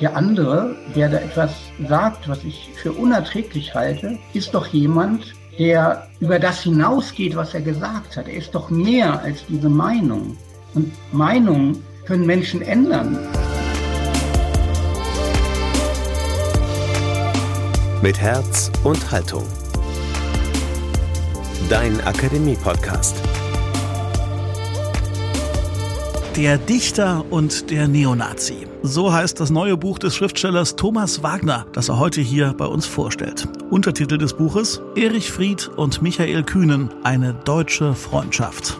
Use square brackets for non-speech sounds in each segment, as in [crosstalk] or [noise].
Der andere, der da etwas sagt, was ich für unerträglich halte, ist doch jemand, der über das hinausgeht, was er gesagt hat. Er ist doch mehr als diese Meinung. Und Meinungen können Menschen ändern. Mit Herz und Haltung. Dein Akademie-Podcast. Der Dichter und der Neonazi. So heißt das neue Buch des Schriftstellers Thomas Wagner, das er heute hier bei uns vorstellt. Untertitel des Buches Erich Fried und Michael Kühnen, eine deutsche Freundschaft.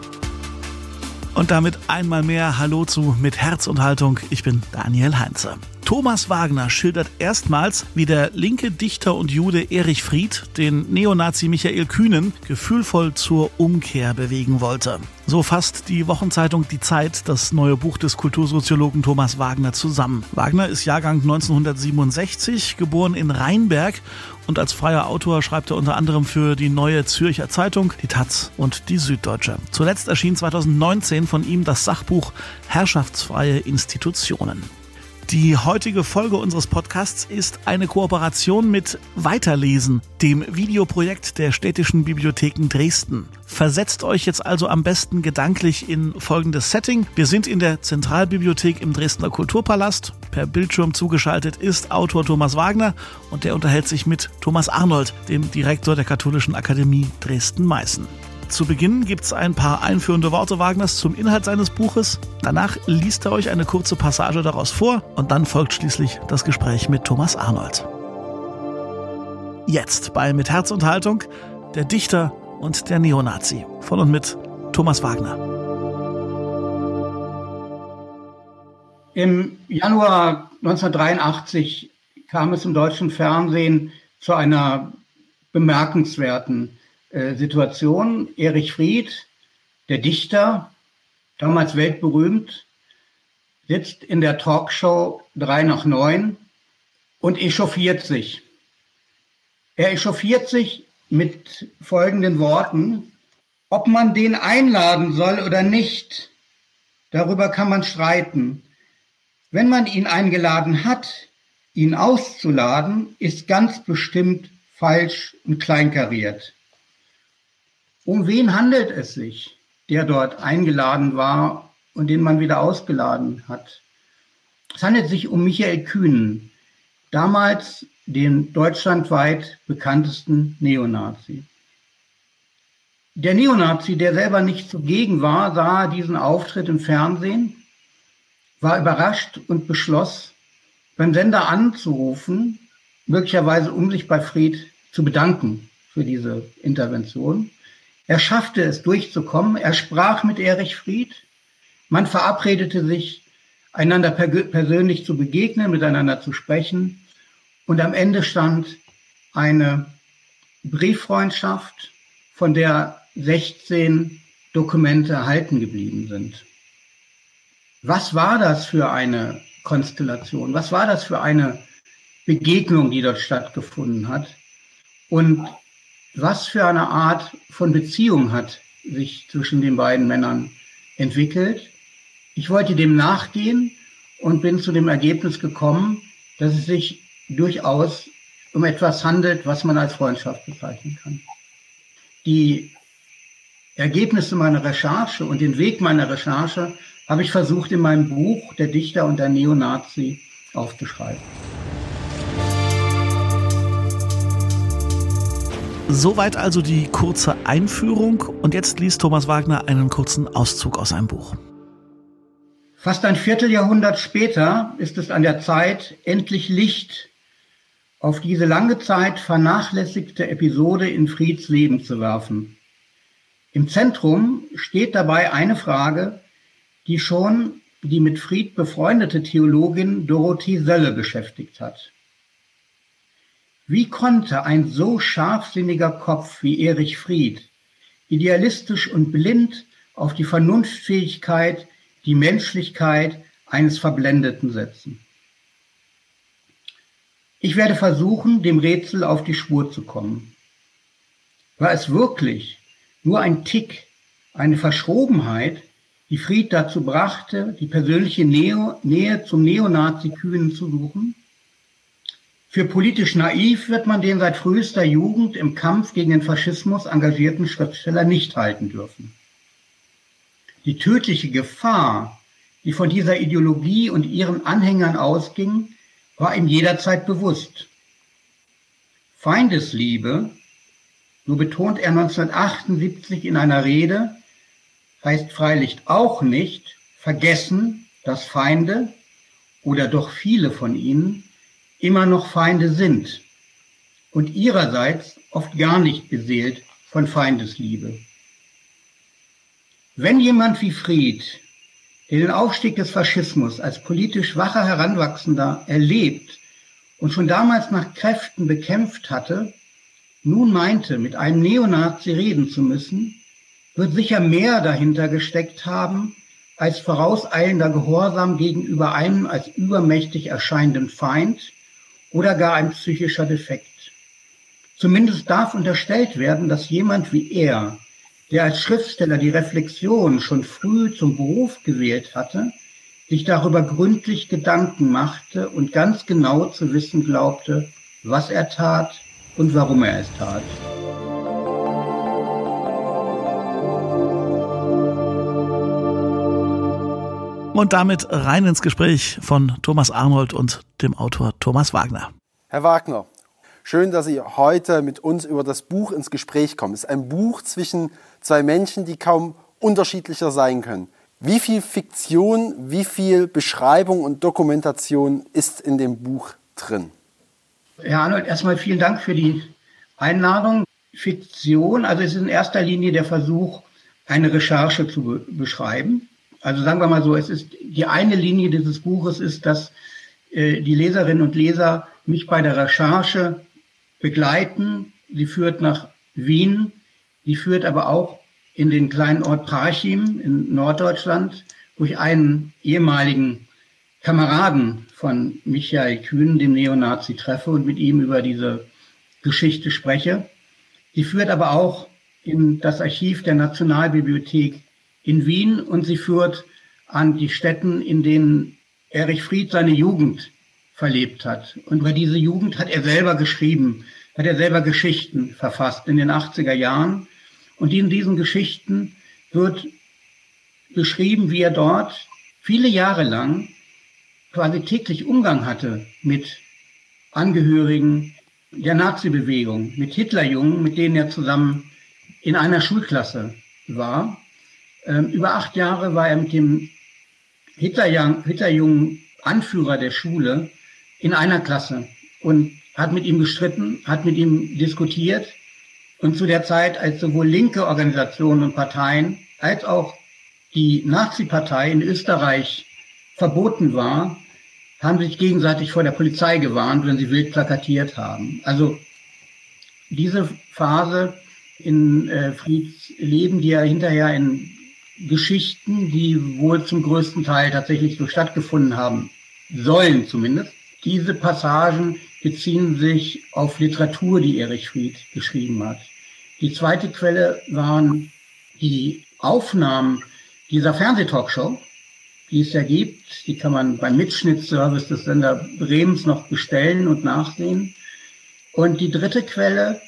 Und damit einmal mehr Hallo zu Mit Herz und Haltung. Ich bin Daniel Heinze. Thomas Wagner schildert erstmals, wie der linke Dichter und Jude Erich Fried den Neonazi Michael Kühnen gefühlvoll zur Umkehr bewegen wollte. So fasst die Wochenzeitung Die Zeit das neue Buch des Kultursoziologen Thomas Wagner zusammen. Wagner ist Jahrgang 1967, geboren in Rheinberg und als freier Autor schreibt er unter anderem für die Neue Zürcher Zeitung, die Taz und die Süddeutsche. Zuletzt erschien 2019 von ihm das Sachbuch Herrschaftsfreie Institutionen. Die heutige Folge unseres Podcasts ist eine Kooperation mit Weiterlesen, dem Videoprojekt der Städtischen Bibliotheken Dresden. Versetzt euch jetzt also am besten gedanklich in folgendes Setting. Wir sind in der Zentralbibliothek im Dresdner Kulturpalast. Per Bildschirm zugeschaltet ist Autor Thomas Wagner und der unterhält sich mit Thomas Arnold, dem Direktor der Katholischen Akademie Dresden-Meißen. Zu Beginn gibt es ein paar einführende Worte Wagners zum Inhalt seines Buches. Danach liest er euch eine kurze Passage daraus vor und dann folgt schließlich das Gespräch mit Thomas Arnold. Jetzt bei Mit Herz und Haltung der Dichter und der Neonazi von und mit Thomas Wagner. Im Januar 1983 kam es im deutschen Fernsehen zu einer bemerkenswerten Situation. Erich Fried, der Dichter, damals weltberühmt, sitzt in der Talkshow 3 nach 9 und echauffiert sich. Er echauffiert sich mit folgenden Worten. Ob man den einladen soll oder nicht, darüber kann man streiten. Wenn man ihn eingeladen hat, ihn auszuladen, ist ganz bestimmt falsch und kleinkariert. Um wen handelt es sich, der dort eingeladen war und den man wieder ausgeladen hat? Es handelt sich um Michael Kühnen, damals den deutschlandweit bekanntesten Neonazi. Der Neonazi, der selber nicht zugegen war, sah diesen Auftritt im Fernsehen, war überrascht und beschloss, beim Sender anzurufen, möglicherweise um sich bei Fried zu bedanken für diese Intervention. Er schaffte es durchzukommen. Er sprach mit Erich Fried. Man verabredete sich, einander persönlich zu begegnen, miteinander zu sprechen. Und am Ende stand eine Brieffreundschaft, von der 16 Dokumente erhalten geblieben sind. Was war das für eine Konstellation? Was war das für eine Begegnung, die dort stattgefunden hat? Und was für eine Art von Beziehung hat sich zwischen den beiden Männern entwickelt. Ich wollte dem nachgehen und bin zu dem Ergebnis gekommen, dass es sich durchaus um etwas handelt, was man als Freundschaft bezeichnen kann. Die Ergebnisse meiner Recherche und den Weg meiner Recherche habe ich versucht in meinem Buch Der Dichter und der Neonazi aufzuschreiben. Soweit also die kurze Einführung und jetzt liest Thomas Wagner einen kurzen Auszug aus seinem Buch. Fast ein Vierteljahrhundert später ist es an der Zeit, endlich Licht auf diese lange Zeit vernachlässigte Episode in Frieds Leben zu werfen. Im Zentrum steht dabei eine Frage, die schon die mit Fried befreundete Theologin Dorothee Sölle beschäftigt hat. Wie konnte ein so scharfsinniger Kopf wie Erich Fried idealistisch und blind auf die Vernunftfähigkeit, die Menschlichkeit eines Verblendeten setzen? Ich werde versuchen, dem Rätsel auf die Spur zu kommen. War es wirklich nur ein Tick, eine Verschrobenheit, die Fried dazu brachte, die persönliche Nähe, Nähe zum Neonazi-Kühnen zu suchen. Für politisch naiv wird man den seit frühester Jugend im Kampf gegen den Faschismus engagierten Schriftsteller nicht halten dürfen. Die tödliche Gefahr, die von dieser Ideologie und ihren Anhängern ausging, war ihm jederzeit bewusst. Feindesliebe, so betont er 1978 in einer Rede, heißt freilich auch nicht vergessen, dass Feinde oder doch viele von ihnen immer noch Feinde sind und ihrerseits oft gar nicht beseelt von Feindesliebe. Wenn jemand wie Fried, der den Aufstieg des Faschismus als politisch wacher Heranwachsender erlebt und schon damals nach Kräften bekämpft hatte, nun meinte, mit einem Neonazi reden zu müssen, wird sicher mehr dahinter gesteckt haben als vorauseilender Gehorsam gegenüber einem als übermächtig erscheinenden Feind oder gar ein psychischer Defekt. Zumindest darf unterstellt werden, dass jemand wie er, der als Schriftsteller die Reflexion schon früh zum Beruf gewählt hatte, sich darüber gründlich Gedanken machte und ganz genau zu wissen glaubte, was er tat und warum er es tat. Und damit rein ins Gespräch von Thomas Arnold und dem Autor Thomas Wagner. Herr Wagner, schön, dass Sie heute mit uns über das Buch ins Gespräch kommen. Es ist ein Buch zwischen zwei Menschen, die kaum unterschiedlicher sein können. Wie viel Fiktion, wie viel Beschreibung und Dokumentation ist in dem Buch drin? Herr Arnold, erstmal vielen Dank für die Einladung. Fiktion, also es ist in erster Linie der Versuch, eine Recherche zu beschreiben. Also sagen wir mal so, es ist die eine Linie dieses Buches ist, dass äh, die Leserinnen und Leser mich bei der Recherche begleiten. Sie führt nach Wien, sie führt aber auch in den kleinen Ort Parchim in Norddeutschland, wo ich einen ehemaligen Kameraden von Michael Kühn, dem Neonazi, treffe und mit ihm über diese Geschichte spreche. Sie führt aber auch in das Archiv der Nationalbibliothek in Wien und sie führt an die Städten, in denen Erich Fried seine Jugend verlebt hat. Und über diese Jugend hat er selber geschrieben, hat er selber Geschichten verfasst in den 80er Jahren. Und in diesen Geschichten wird beschrieben, wie er dort viele Jahre lang quasi täglich Umgang hatte mit Angehörigen der Nazi-Bewegung, mit Hitlerjungen, mit denen er zusammen in einer Schulklasse war. Ähm, über acht Jahre war er mit dem Hitlerjungen, Anführer der Schule in einer Klasse und hat mit ihm gestritten, hat mit ihm diskutiert. Und zu der Zeit, als sowohl linke Organisationen und Parteien als auch die Nazi-Partei in Österreich verboten war, haben sich gegenseitig vor der Polizei gewarnt, wenn sie wild plakatiert haben. Also diese Phase in äh, Frieds Leben, die er hinterher in Geschichten, die wohl zum größten Teil tatsächlich so stattgefunden haben sollen zumindest. Diese Passagen beziehen sich auf Literatur, die Erich Fried geschrieben hat. Die zweite Quelle waren die Aufnahmen dieser Fernsehtalkshow, die es ja gibt. Die kann man beim Mitschnittservice des Sender Bremens noch bestellen und nachsehen. Und die dritte Quelle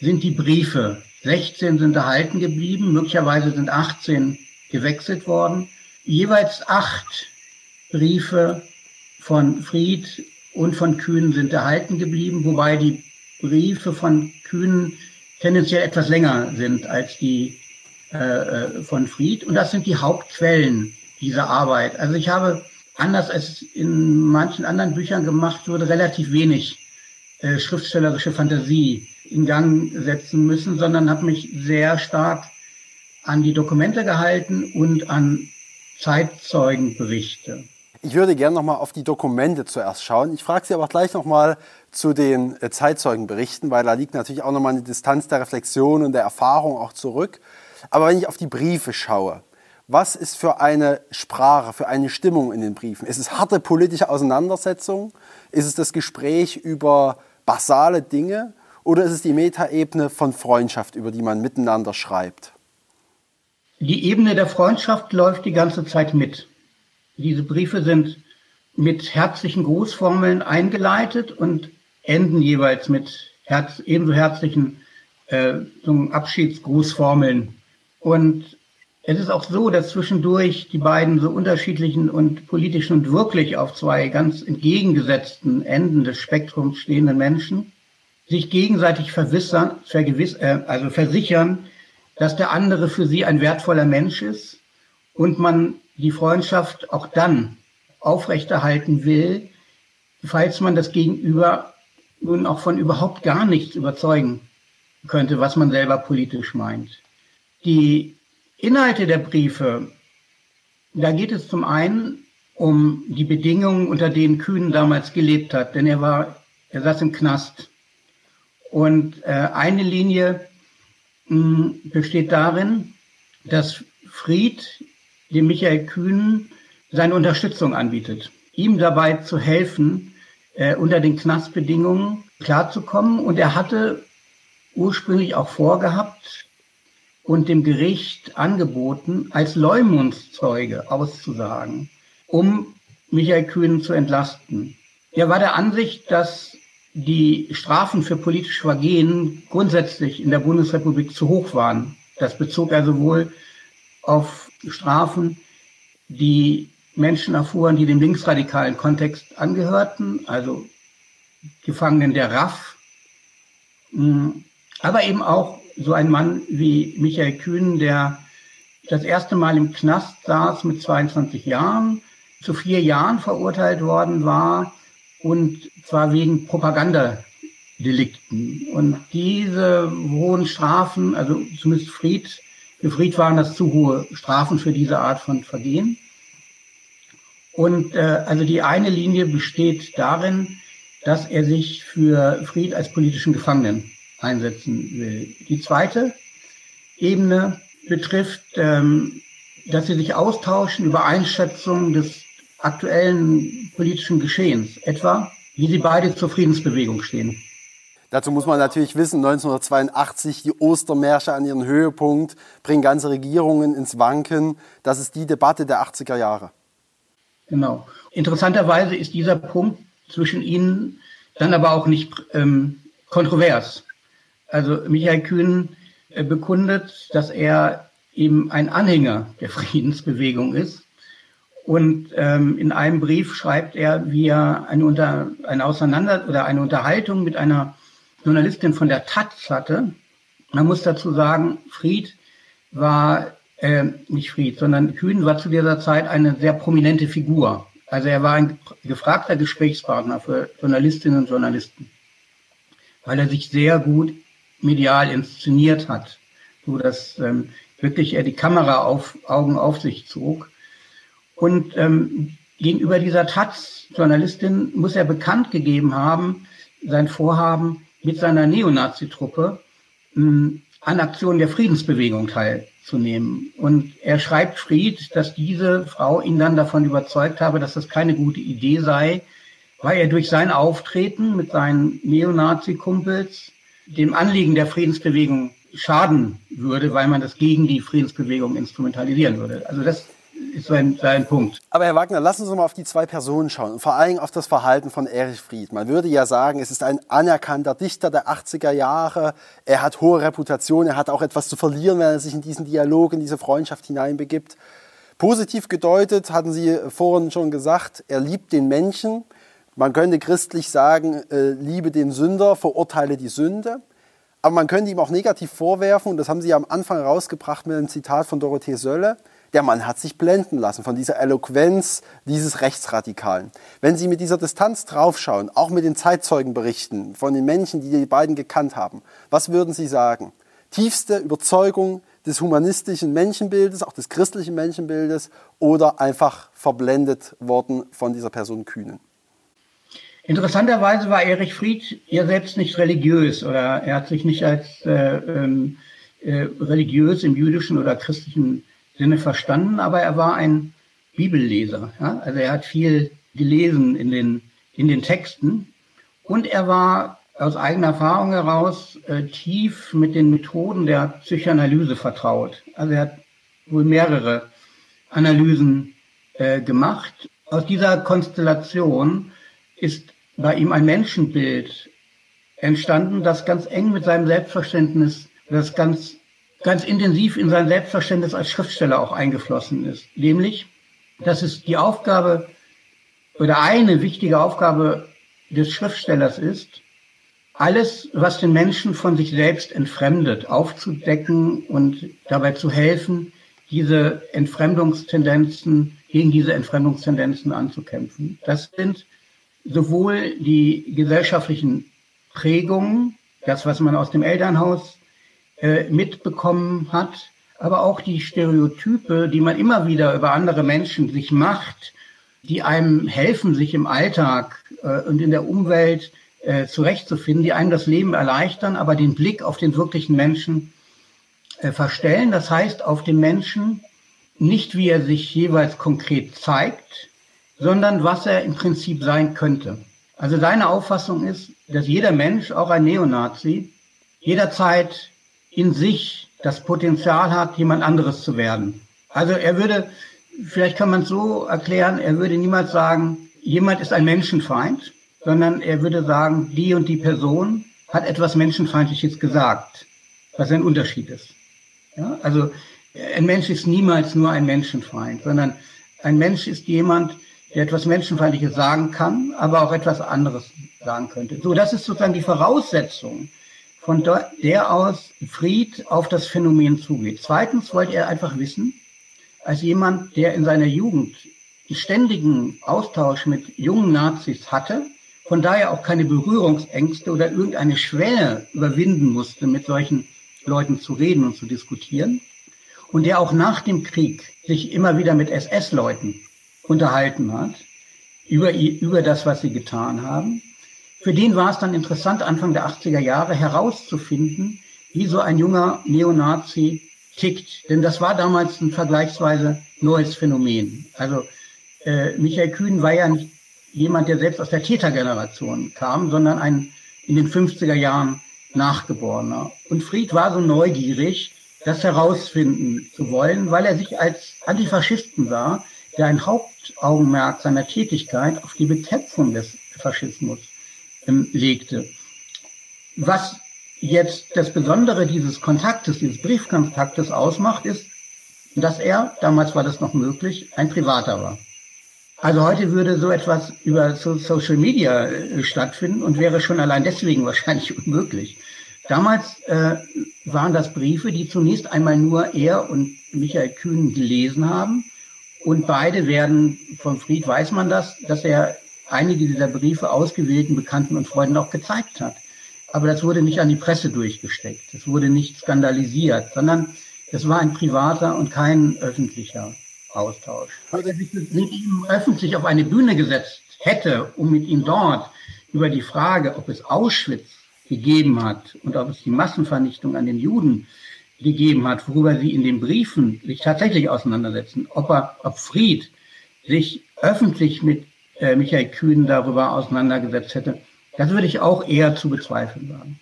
sind die Briefe. 16 sind erhalten geblieben, möglicherweise sind 18 gewechselt worden. Jeweils acht Briefe von Fried und von Kühn sind erhalten geblieben, wobei die Briefe von Kühn tendenziell etwas länger sind als die äh, äh, von Fried. Und das sind die Hauptquellen dieser Arbeit. Also ich habe, anders als in manchen anderen Büchern gemacht wurde, relativ wenig äh, schriftstellerische Fantasie in Gang setzen müssen, sondern habe mich sehr stark an die Dokumente gehalten und an Zeitzeugenberichte. Ich würde gerne noch mal auf die Dokumente zuerst schauen. Ich frage Sie aber gleich noch mal zu den äh, Zeitzeugenberichten, weil da liegt natürlich auch noch mal eine Distanz der Reflexion und der Erfahrung auch zurück. Aber wenn ich auf die Briefe schaue, was ist für eine Sprache, für eine Stimmung in den Briefen? Ist es harte politische Auseinandersetzung? Ist es das Gespräch über basale Dinge? Oder ist es die Metaebene von Freundschaft, über die man miteinander schreibt? Die Ebene der Freundschaft läuft die ganze Zeit mit. Diese Briefe sind mit herzlichen Grußformeln eingeleitet und enden jeweils mit herz, ebenso herzlichen äh, so Abschiedsgrußformeln. Und es ist auch so, dass zwischendurch die beiden so unterschiedlichen und politischen und wirklich auf zwei ganz entgegengesetzten Enden des Spektrums stehenden Menschen sich gegenseitig verwissern, äh, also versichern, dass der andere für sie ein wertvoller Mensch ist und man die Freundschaft auch dann aufrechterhalten will, falls man das Gegenüber nun auch von überhaupt gar nichts überzeugen könnte, was man selber politisch meint. Die Inhalte der Briefe, da geht es zum einen um die Bedingungen, unter denen Kühn damals gelebt hat, denn er war, er saß im Knast. Und äh, eine Linie besteht darin, dass Fried dem Michael Kühn seine Unterstützung anbietet, ihm dabei zu helfen, äh, unter den Knastbedingungen klarzukommen. Und er hatte ursprünglich auch vorgehabt und dem Gericht angeboten, als Leumundszeuge auszusagen, um Michael Kühn zu entlasten. Er war der Ansicht, dass die Strafen für politische Vergehen grundsätzlich in der Bundesrepublik zu hoch waren. Das bezog er sowohl auf Strafen, die Menschen erfuhren, die dem linksradikalen Kontext angehörten, also Gefangenen der RAF, hm, aber eben auch so ein Mann wie Michael Kühn, der das erste Mal im Knast saß mit 22 Jahren, zu vier Jahren verurteilt worden war und zwar wegen Propagandadelikten. Und diese hohen Strafen, also zumindest Fried, für Fried waren das zu hohe Strafen für diese Art von Vergehen. Und äh, also die eine Linie besteht darin, dass er sich für Fried als politischen Gefangenen einsetzen will. Die zweite Ebene betrifft, ähm, dass sie sich austauschen über Einschätzungen des aktuellen politischen Geschehens, etwa wie sie beide zur Friedensbewegung stehen. Dazu muss man natürlich wissen, 1982 die Ostermärsche an ihren Höhepunkt bringen ganze Regierungen ins Wanken. Das ist die Debatte der 80er Jahre. Genau. Interessanterweise ist dieser Punkt zwischen ihnen dann aber auch nicht ähm, kontrovers. Also Michael Kühn äh, bekundet, dass er eben ein Anhänger der Friedensbewegung ist. Und ähm, in einem Brief schreibt er, wie er eine, Unter eine Auseinander oder eine Unterhaltung mit einer Journalistin von der Taz hatte. Man muss dazu sagen, Fried war äh, nicht Fried, sondern Kühn war zu dieser Zeit eine sehr prominente Figur. Also er war ein gefragter Gesprächspartner für Journalistinnen und Journalisten, weil er sich sehr gut medial inszeniert hat, so dass ähm, wirklich er die Kamera auf Augen auf sich zog. Und ähm, gegenüber dieser Taz-Journalistin muss er bekannt gegeben haben, sein Vorhaben mit seiner Neonazi-Truppe ähm, an Aktionen der Friedensbewegung teilzunehmen. Und er schreibt Fried, dass diese Frau ihn dann davon überzeugt habe, dass das keine gute Idee sei, weil er durch sein Auftreten mit seinen Neonazi-Kumpels dem Anliegen der Friedensbewegung schaden würde, weil man das gegen die Friedensbewegung instrumentalisieren würde. Also das ist sein, sein Punkt. Aber Herr Wagner, lassen Sie uns mal auf die zwei Personen schauen und vor allem auf das Verhalten von Erich Fried. Man würde ja sagen, es ist ein anerkannter Dichter der 80er Jahre. Er hat hohe Reputation, er hat auch etwas zu verlieren, wenn er sich in diesen Dialog, in diese Freundschaft hineinbegibt. Positiv gedeutet, hatten Sie vorhin schon gesagt, er liebt den Menschen. Man könnte christlich sagen, äh, liebe den Sünder, verurteile die Sünde. Aber man könnte ihm auch negativ vorwerfen, und das haben Sie ja am Anfang rausgebracht mit einem Zitat von Dorothee Sölle, der Mann hat sich blenden lassen von dieser Eloquenz dieses Rechtsradikalen. Wenn Sie mit dieser Distanz draufschauen, auch mit den Zeitzeugenberichten von den Menschen, die die beiden gekannt haben, was würden Sie sagen? Tiefste Überzeugung des humanistischen Menschenbildes, auch des christlichen Menschenbildes oder einfach verblendet worden von dieser Person Kühnen? Interessanterweise war Erich Fried ja selbst nicht religiös oder er hat sich nicht als äh, ähm, äh, religiös im jüdischen oder christlichen Sinne verstanden, aber er war ein Bibelleser. Ja? Also er hat viel gelesen in den, in den Texten und er war aus eigener Erfahrung heraus äh, tief mit den Methoden der Psychoanalyse vertraut. Also er hat wohl mehrere Analysen äh, gemacht. Aus dieser Konstellation ist bei ihm ein Menschenbild entstanden, das ganz eng mit seinem Selbstverständnis, das ganz, ganz intensiv in sein Selbstverständnis als Schriftsteller auch eingeflossen ist. Nämlich, dass es die Aufgabe oder eine wichtige Aufgabe des Schriftstellers ist, alles, was den Menschen von sich selbst entfremdet, aufzudecken und dabei zu helfen, diese Entfremdungstendenzen, gegen diese Entfremdungstendenzen anzukämpfen. Das sind sowohl die gesellschaftlichen Prägungen, das, was man aus dem Elternhaus äh, mitbekommen hat, aber auch die Stereotype, die man immer wieder über andere Menschen sich macht, die einem helfen, sich im Alltag äh, und in der Umwelt äh, zurechtzufinden, die einem das Leben erleichtern, aber den Blick auf den wirklichen Menschen äh, verstellen. Das heißt, auf den Menschen nicht, wie er sich jeweils konkret zeigt, sondern was er im Prinzip sein könnte. Also seine Auffassung ist, dass jeder Mensch, auch ein Neonazi, jederzeit in sich das Potenzial hat, jemand anderes zu werden. Also er würde, vielleicht kann man es so erklären, er würde niemals sagen, jemand ist ein Menschenfeind, sondern er würde sagen, die und die Person hat etwas Menschenfeindliches gesagt, was ein Unterschied ist. Ja, also ein Mensch ist niemals nur ein Menschenfeind, sondern ein Mensch ist jemand, der etwas Menschenfeindliches sagen kann, aber auch etwas anderes sagen könnte. So, das ist sozusagen die Voraussetzung, von der aus Fried auf das Phänomen zugeht. Zweitens wollte er einfach wissen, als jemand, der in seiner Jugend ständigen Austausch mit jungen Nazis hatte, von daher auch keine Berührungsängste oder irgendeine Schwelle überwinden musste, mit solchen Leuten zu reden und zu diskutieren, und der auch nach dem Krieg sich immer wieder mit SS-Leuten unterhalten hat über, über das, was sie getan haben. Für den war es dann interessant, Anfang der 80er Jahre herauszufinden, wie so ein junger Neonazi tickt. Denn das war damals ein vergleichsweise neues Phänomen. Also äh, Michael Kühn war ja nicht jemand, der selbst aus der Tätergeneration kam, sondern ein in den 50er Jahren Nachgeborener. Und Fried war so neugierig, das herausfinden zu wollen, weil er sich als Antifaschisten sah, der ein Hauptaugenmerk seiner Tätigkeit auf die Bekämpfung des Faschismus legte. Was jetzt das Besondere dieses Kontaktes, dieses Briefkontaktes ausmacht, ist, dass er, damals war das noch möglich, ein Privater war. Also heute würde so etwas über Social Media äh, stattfinden und wäre schon allein deswegen [laughs] wahrscheinlich unmöglich. Damals äh, waren das Briefe, die zunächst einmal nur er und Michael Kühn gelesen haben und beide werden, von Fried weiß man das, dass er einige dieser Briefe ausgewählten Bekannten und Freunden auch gezeigt hat. Aber das wurde nicht an die Presse durchgesteckt. Es wurde nicht skandalisiert, sondern es war ein privater und kein öffentlicher Austausch. Wenn er sich mit ihm öffentlich auf eine Bühne gesetzt hätte, um mit ihm dort über die Frage, ob es Auschwitz gegeben hat und ob es die Massenvernichtung an den Juden gegeben hat, worüber sie in den Briefen sich tatsächlich auseinandersetzen, ob, er, ob Fried sich öffentlich mit äh, Michael Kühn darüber auseinandergesetzt hätte, das würde ich auch eher zu bezweifeln sagen.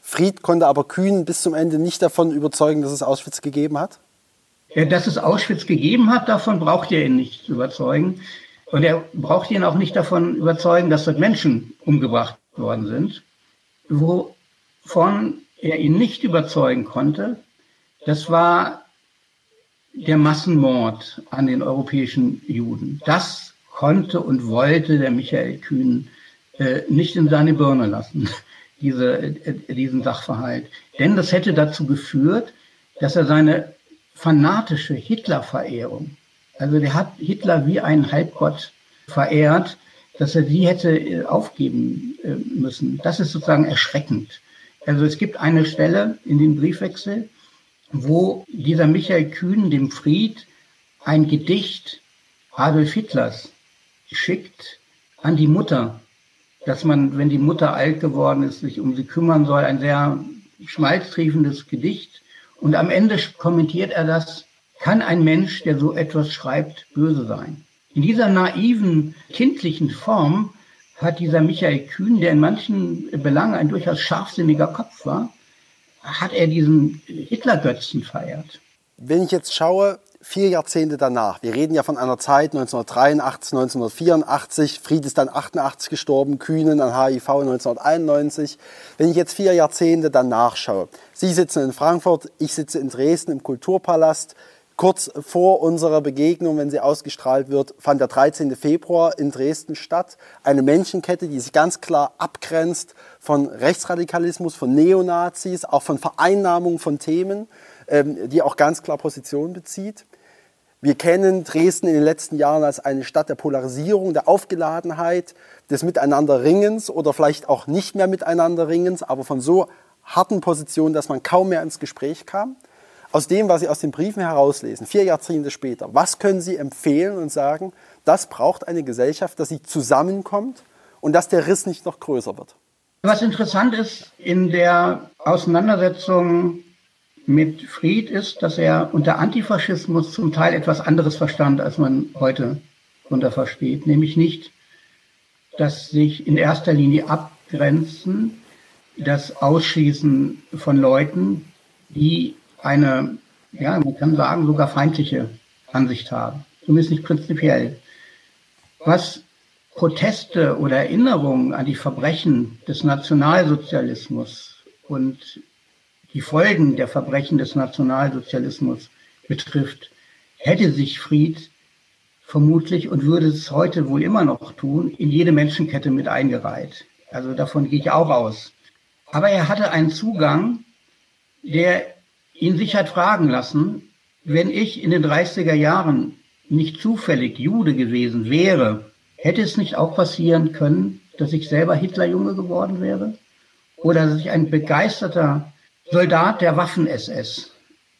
Fried konnte aber Kühn bis zum Ende nicht davon überzeugen, dass es Auschwitz gegeben hat? Ja, dass es Auschwitz gegeben hat, davon braucht er ihn nicht zu überzeugen. Und er braucht ihn auch nicht davon überzeugen, dass dort Menschen umgebracht worden sind. Wovon er ihn nicht überzeugen konnte, das war der Massenmord an den europäischen Juden. Das konnte und wollte der Michael Kühn äh, nicht in seine Birne lassen, [laughs] diese, äh, diesen Sachverhalt. Denn das hätte dazu geführt, dass er seine fanatische Hitlerverehrung, also der hat Hitler wie einen Halbgott verehrt, dass er sie hätte äh, aufgeben äh, müssen. Das ist sozusagen erschreckend. Also es gibt eine Stelle in dem Briefwechsel, wo dieser Michael Kühn dem Fried ein Gedicht Adolf Hitlers schickt an die Mutter, dass man, wenn die Mutter alt geworden ist, sich um sie kümmern soll, ein sehr schmalztriefendes Gedicht. Und am Ende kommentiert er das, kann ein Mensch, der so etwas schreibt, böse sein? In dieser naiven, kindlichen Form hat dieser Michael Kühn, der in manchen Belangen ein durchaus scharfsinniger Kopf war, hat er diesen Hitlergötzen feiert. Wenn ich jetzt schaue, vier Jahrzehnte danach, wir reden ja von einer Zeit 1983, 1984, Fried ist dann 88 gestorben, Kühnen an HIV 1991. Wenn ich jetzt vier Jahrzehnte danach schaue, Sie sitzen in Frankfurt, ich sitze in Dresden im Kulturpalast, kurz vor unserer Begegnung, wenn sie ausgestrahlt wird, fand der 13. Februar in Dresden statt. Eine Menschenkette, die sich ganz klar abgrenzt von Rechtsradikalismus, von Neonazis, auch von Vereinnahmung von Themen, ähm, die auch ganz klar Position bezieht. Wir kennen Dresden in den letzten Jahren als eine Stadt der Polarisierung, der Aufgeladenheit, des Miteinanderringens oder vielleicht auch nicht mehr Miteinanderringens, aber von so harten Positionen, dass man kaum mehr ins Gespräch kam. Aus dem, was Sie aus den Briefen herauslesen, vier Jahrzehnte später, was können Sie empfehlen und sagen, das braucht eine Gesellschaft, dass sie zusammenkommt und dass der Riss nicht noch größer wird? Was interessant ist in der Auseinandersetzung mit Fried ist, dass er unter Antifaschismus zum Teil etwas anderes verstand, als man heute darunter versteht, nämlich nicht das sich in erster Linie abgrenzen, das Ausschließen von Leuten, die eine, ja, man kann sagen, sogar feindliche Ansicht haben, zumindest nicht prinzipiell. Was Proteste oder Erinnerungen an die Verbrechen des Nationalsozialismus und die Folgen der Verbrechen des Nationalsozialismus betrifft, hätte sich Fried vermutlich und würde es heute wohl immer noch tun, in jede Menschenkette mit eingereiht. Also davon gehe ich auch aus. Aber er hatte einen Zugang, der ihn sich hat fragen lassen, wenn ich in den 30er Jahren nicht zufällig Jude gewesen wäre, hätte es nicht auch passieren können, dass ich selber Hitlerjunge geworden wäre? Oder dass ich ein begeisterter Soldat der Waffen-SS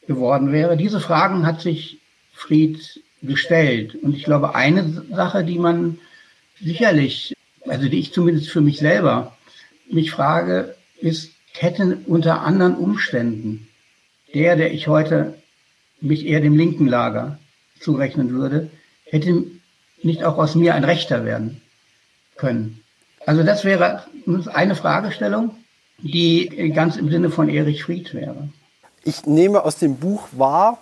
geworden wäre. Diese Fragen hat sich Fried gestellt. Und ich glaube, eine Sache, die man sicherlich, also die ich zumindest für mich selber mich frage, ist, hätte unter anderen Umständen der, der ich heute mich eher dem linken Lager zurechnen würde, hätte nicht auch aus mir ein Rechter werden können. Also das wäre eine Fragestellung die ganz im Sinne von Erich Fried wäre. Ich nehme aus dem Buch wahr,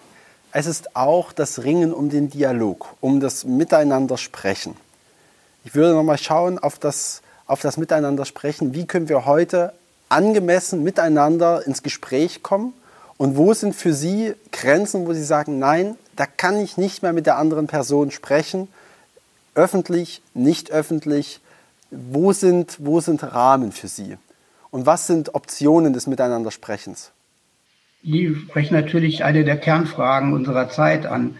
es ist auch das Ringen um den Dialog, um das Miteinander sprechen. Ich würde nochmal schauen auf das, auf das Miteinander sprechen. Wie können wir heute angemessen miteinander ins Gespräch kommen? Und wo sind für Sie Grenzen, wo Sie sagen, nein, da kann ich nicht mehr mit der anderen Person sprechen, öffentlich, nicht öffentlich? Wo sind, wo sind Rahmen für Sie? Und was sind Optionen des Miteinandersprechens? Die sprechen natürlich eine der Kernfragen unserer Zeit an.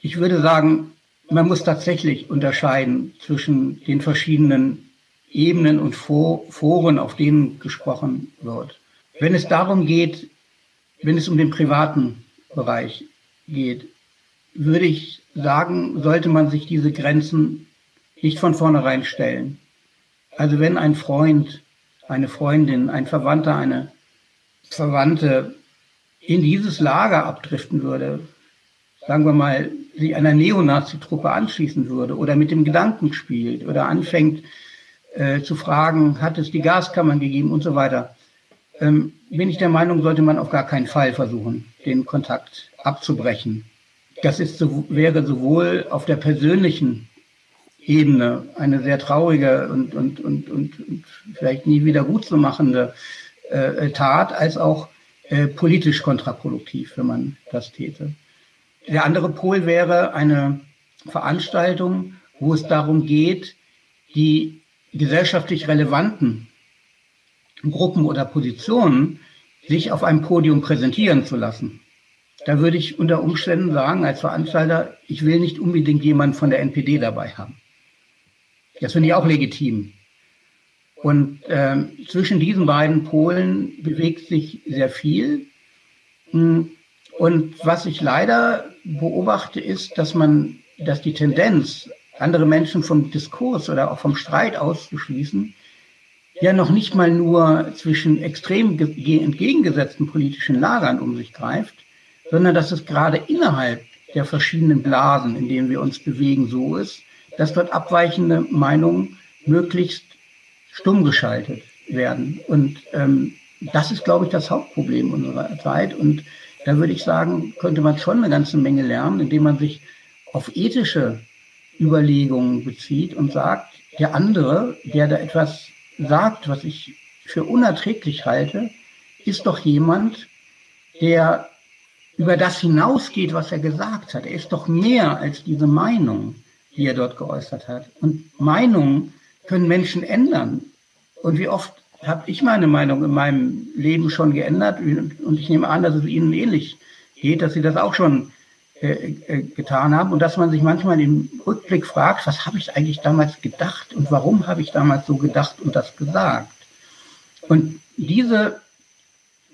Ich würde sagen, man muss tatsächlich unterscheiden zwischen den verschiedenen Ebenen und Foren, auf denen gesprochen wird. Wenn es darum geht, wenn es um den privaten Bereich geht, würde ich sagen, sollte man sich diese Grenzen nicht von vornherein stellen. Also wenn ein Freund eine Freundin, ein Verwandter, eine Verwandte in dieses Lager abdriften würde, sagen wir mal, sich einer Neonazi-Truppe anschließen würde oder mit dem Gedanken spielt oder anfängt äh, zu fragen, hat es die Gaskammern gegeben und so weiter, ähm, bin ich der Meinung, sollte man auf gar keinen Fall versuchen, den Kontakt abzubrechen. Das ist wäre sowohl auf der persönlichen Ebene eine sehr traurige und, und, und, und, und vielleicht nie wieder gut zu machende äh, Tat, als auch äh, politisch kontraproduktiv, wenn man das täte. Der andere Pol wäre eine Veranstaltung, wo es darum geht, die gesellschaftlich relevanten Gruppen oder Positionen sich auf einem Podium präsentieren zu lassen. Da würde ich unter Umständen sagen, als Veranstalter, ich will nicht unbedingt jemanden von der NPD dabei haben. Das finde ich auch legitim. Und ähm, zwischen diesen beiden Polen bewegt sich sehr viel. Und was ich leider beobachte, ist, dass man, dass die Tendenz, andere Menschen vom Diskurs oder auch vom Streit auszuschließen, ja noch nicht mal nur zwischen extrem entgegengesetzten politischen Lagern um sich greift, sondern dass es gerade innerhalb der verschiedenen Blasen, in denen wir uns bewegen, so ist, dass dort abweichende Meinungen möglichst stumm geschaltet werden. Und ähm, das ist, glaube ich, das Hauptproblem unserer Zeit. Und da würde ich sagen, könnte man schon eine ganze Menge lernen, indem man sich auf ethische Überlegungen bezieht und sagt, der andere, der da etwas sagt, was ich für unerträglich halte, ist doch jemand, der über das hinausgeht, was er gesagt hat. Er ist doch mehr als diese Meinung, die er dort geäußert hat. Und Meinungen können Menschen ändern. Und wie oft habe ich meine Meinung in meinem Leben schon geändert? Und ich nehme an, dass es Ihnen ähnlich geht, dass Sie das auch schon äh, äh, getan haben und dass man sich manchmal im Rückblick fragt, was habe ich eigentlich damals gedacht und warum habe ich damals so gedacht und das gesagt? Und diese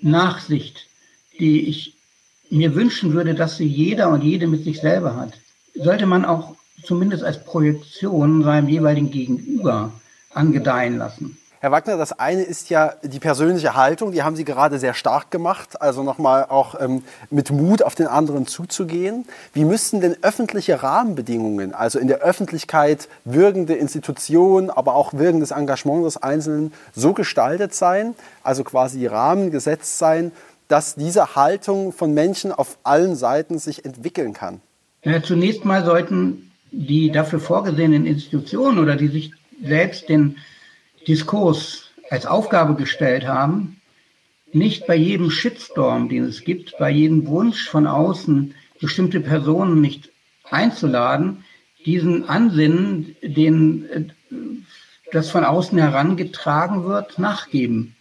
Nachsicht, die ich mir wünschen würde, dass sie jeder und jede mit sich selber hat, sollte man auch zumindest als Projektion seinem jeweiligen Gegenüber angedeihen lassen. Herr Wagner, das eine ist ja die persönliche Haltung, die haben Sie gerade sehr stark gemacht, also nochmal auch ähm, mit Mut auf den anderen zuzugehen. Wie müssten denn öffentliche Rahmenbedingungen, also in der Öffentlichkeit wirkende Institutionen, aber auch wirkendes Engagement des Einzelnen so gestaltet sein, also quasi Rahmen gesetzt sein, dass diese Haltung von Menschen auf allen Seiten sich entwickeln kann? Ja, zunächst mal sollten die dafür vorgesehenen Institutionen oder die sich selbst den Diskurs als Aufgabe gestellt haben, nicht bei jedem Shitstorm, den es gibt, bei jedem Wunsch von außen, bestimmte Personen nicht einzuladen, diesen Ansinnen, den äh, das von außen herangetragen wird, nachgeben,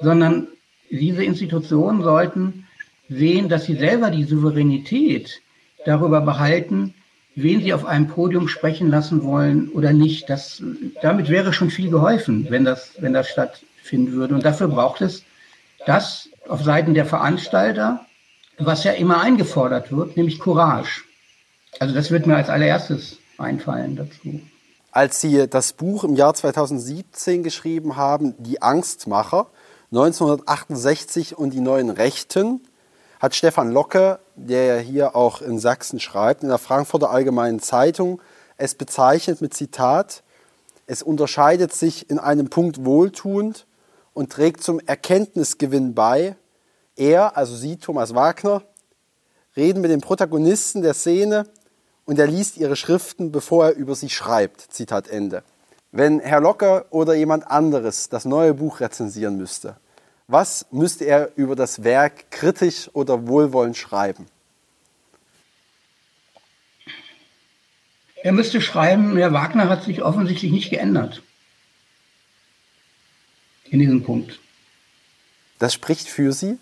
sondern diese Institutionen sollten sehen, dass sie selber die Souveränität darüber behalten, wen sie auf einem Podium sprechen lassen wollen oder nicht. Das, damit wäre schon viel geholfen, wenn das, wenn das stattfinden würde. Und dafür braucht es das auf Seiten der Veranstalter, was ja immer eingefordert wird, nämlich Courage. Also das wird mir als allererstes einfallen dazu. Als Sie das Buch im Jahr 2017 geschrieben haben, Die Angstmacher, 1968 und die neuen Rechten, hat Stefan Locke, der ja hier auch in Sachsen schreibt, in der Frankfurter Allgemeinen Zeitung es bezeichnet mit Zitat, es unterscheidet sich in einem Punkt wohltuend und trägt zum Erkenntnisgewinn bei. Er, also Sie, Thomas Wagner, reden mit den Protagonisten der Szene und er liest ihre Schriften, bevor er über sie schreibt. Zitat Ende. Wenn Herr Locker oder jemand anderes das neue Buch rezensieren müsste, was müsste er über das Werk kritisch oder wohlwollend schreiben? Er müsste schreiben, Herr Wagner hat sich offensichtlich nicht geändert. In diesem Punkt. Das spricht für Sie.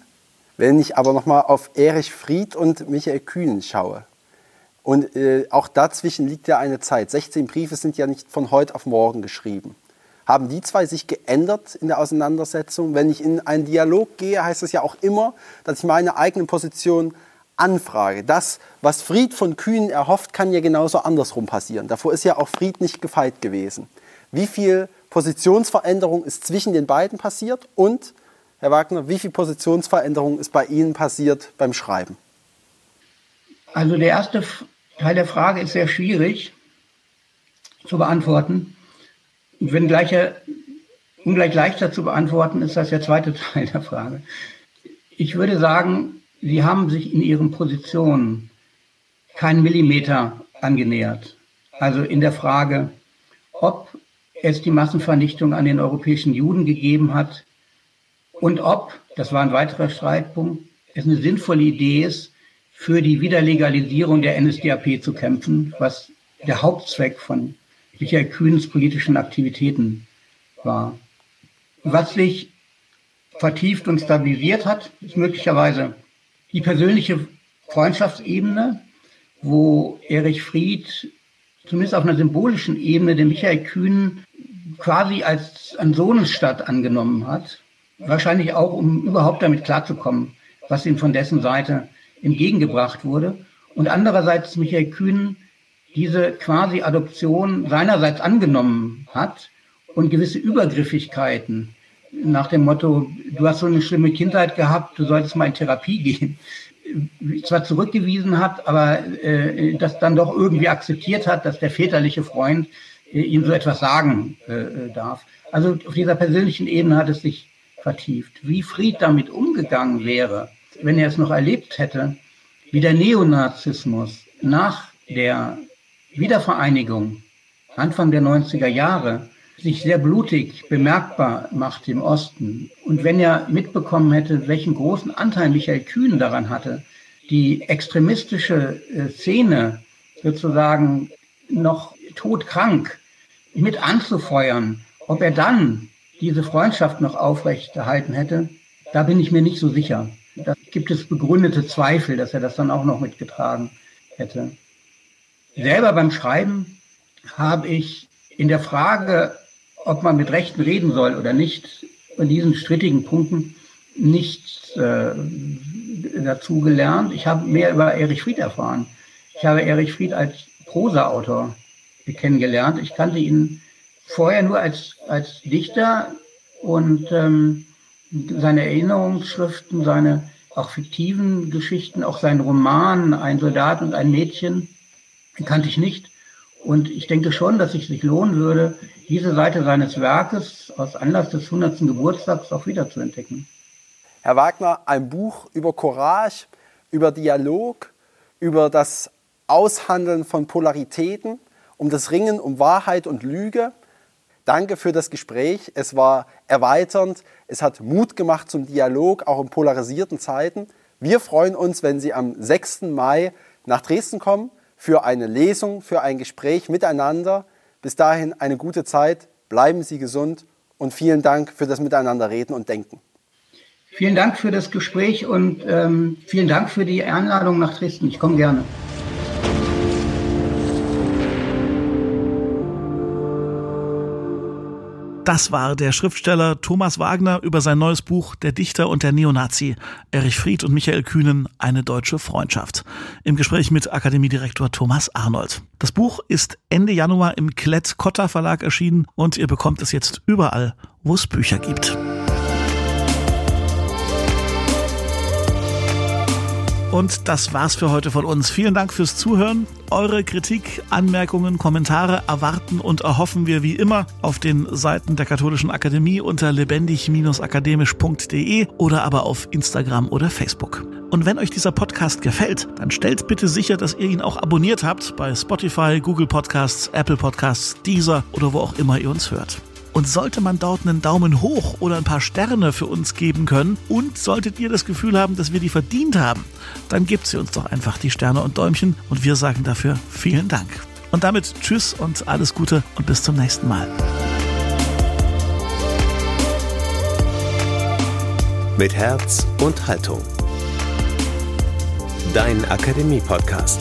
Wenn ich aber nochmal auf Erich Fried und Michael Kühn schaue, und äh, auch dazwischen liegt ja eine Zeit. 16 Briefe sind ja nicht von heute auf morgen geschrieben. Haben die zwei sich geändert in der Auseinandersetzung? Wenn ich in einen Dialog gehe, heißt es ja auch immer, dass ich meine eigene Position anfrage. Das, was Fried von Kühn erhofft, kann ja genauso andersrum passieren. Davor ist ja auch Fried nicht gefeit gewesen. Wie viel Positionsveränderung ist zwischen den beiden passiert? Und, Herr Wagner, wie viel Positionsveränderung ist bei Ihnen passiert beim Schreiben? Also der erste Teil der Frage ist sehr schwierig zu beantworten. Wenn gleicher, ungleich leichter zu beantworten ist das der zweite [laughs] Teil der Frage. Ich würde sagen, Sie haben sich in Ihren Positionen keinen Millimeter angenähert. Also in der Frage, ob es die Massenvernichtung an den europäischen Juden gegeben hat und ob, das war ein weiterer Streitpunkt, es eine sinnvolle Idee ist, für die Wiederlegalisierung der NSDAP zu kämpfen, was der Hauptzweck von Michael Kühns politischen Aktivitäten war. Was sich vertieft und stabilisiert hat, ist möglicherweise die persönliche Freundschaftsebene, wo Erich Fried zumindest auf einer symbolischen Ebene den Michael Kühn quasi als ein Sohnesstadt angenommen hat. Wahrscheinlich auch, um überhaupt damit klarzukommen, was ihm von dessen Seite entgegengebracht wurde. Und andererseits Michael Kühn diese quasi Adoption seinerseits angenommen hat und gewisse Übergriffigkeiten nach dem Motto, du hast so eine schlimme Kindheit gehabt, du solltest mal in Therapie gehen, zwar zurückgewiesen hat, aber äh, das dann doch irgendwie akzeptiert hat, dass der väterliche Freund äh, ihm so etwas sagen äh, darf. Also auf dieser persönlichen Ebene hat es sich vertieft. Wie Fried damit umgegangen wäre, wenn er es noch erlebt hätte, wie der Neonazismus nach der Wiedervereinigung Anfang der 90er Jahre sich sehr blutig bemerkbar macht im Osten. Und wenn er mitbekommen hätte, welchen großen Anteil Michael Kühn daran hatte, die extremistische äh, Szene sozusagen noch todkrank mit anzufeuern, ob er dann diese Freundschaft noch aufrechterhalten hätte, da bin ich mir nicht so sicher. Da gibt es begründete Zweifel, dass er das dann auch noch mitgetragen hätte. Selber beim Schreiben habe ich in der Frage, ob man mit Rechten reden soll oder nicht, in diesen strittigen Punkten nichts äh, dazu gelernt. Ich habe mehr über Erich Fried erfahren. Ich habe Erich Fried als Prosa-Autor kennengelernt. Ich kannte ihn vorher nur als, als Dichter und ähm, seine Erinnerungsschriften, seine auch fiktiven Geschichten, auch sein Roman Ein Soldat und ein Mädchen kannte ich nicht. Und ich denke schon, dass es sich lohnen würde, diese Seite seines Werkes aus Anlass des 100. Geburtstags auch wieder zu entdecken. Herr Wagner, ein Buch über Courage, über Dialog, über das Aushandeln von Polaritäten, um das Ringen um Wahrheit und Lüge. Danke für das Gespräch. Es war erweiternd. Es hat Mut gemacht zum Dialog, auch in polarisierten Zeiten. Wir freuen uns, wenn Sie am 6. Mai nach Dresden kommen für eine Lesung, für ein Gespräch miteinander. Bis dahin eine gute Zeit. Bleiben Sie gesund und vielen Dank für das Miteinanderreden und Denken. Vielen Dank für das Gespräch und ähm, vielen Dank für die Einladung nach Dresden. Ich komme gerne. Das war der Schriftsteller Thomas Wagner über sein neues Buch Der Dichter und der Neonazi, Erich Fried und Michael Kühnen, eine deutsche Freundschaft. Im Gespräch mit Akademiedirektor Thomas Arnold. Das Buch ist Ende Januar im Klett-Cotta Verlag erschienen und ihr bekommt es jetzt überall, wo es Bücher gibt. Und das war's für heute von uns. Vielen Dank fürs Zuhören. Eure Kritik, Anmerkungen, Kommentare erwarten und erhoffen wir wie immer auf den Seiten der Katholischen Akademie unter lebendig-akademisch.de oder aber auf Instagram oder Facebook. Und wenn euch dieser Podcast gefällt, dann stellt bitte sicher, dass ihr ihn auch abonniert habt bei Spotify, Google Podcasts, Apple Podcasts, Deezer oder wo auch immer ihr uns hört. Und sollte man dort einen Daumen hoch oder ein paar Sterne für uns geben können und solltet ihr das Gefühl haben, dass wir die verdient haben, dann gebt sie uns doch einfach die Sterne und Däumchen und wir sagen dafür vielen Dank. Und damit tschüss und alles Gute und bis zum nächsten Mal. Mit Herz und Haltung. Dein Akademie-Podcast.